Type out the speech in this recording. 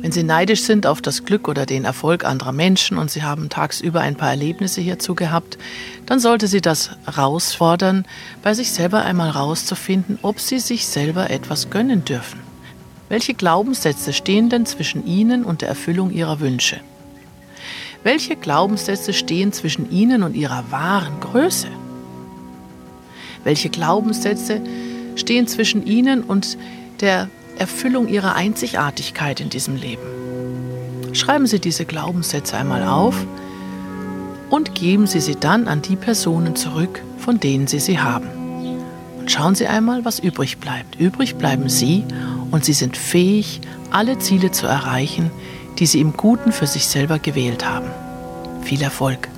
Wenn Sie neidisch sind auf das Glück oder den Erfolg anderer Menschen und Sie haben tagsüber ein paar Erlebnisse hierzu gehabt, dann sollte Sie das herausfordern, bei sich selber einmal herauszufinden, ob Sie sich selber etwas gönnen dürfen. Welche Glaubenssätze stehen denn zwischen Ihnen und der Erfüllung Ihrer Wünsche? Welche Glaubenssätze stehen zwischen Ihnen und Ihrer wahren Größe? Welche Glaubenssätze stehen zwischen Ihnen und der Erfüllung ihrer Einzigartigkeit in diesem Leben. Schreiben Sie diese Glaubenssätze einmal auf und geben Sie sie dann an die Personen zurück, von denen Sie sie haben. Und schauen Sie einmal, was übrig bleibt. Übrig bleiben Sie und Sie sind fähig, alle Ziele zu erreichen, die Sie im Guten für sich selber gewählt haben. Viel Erfolg!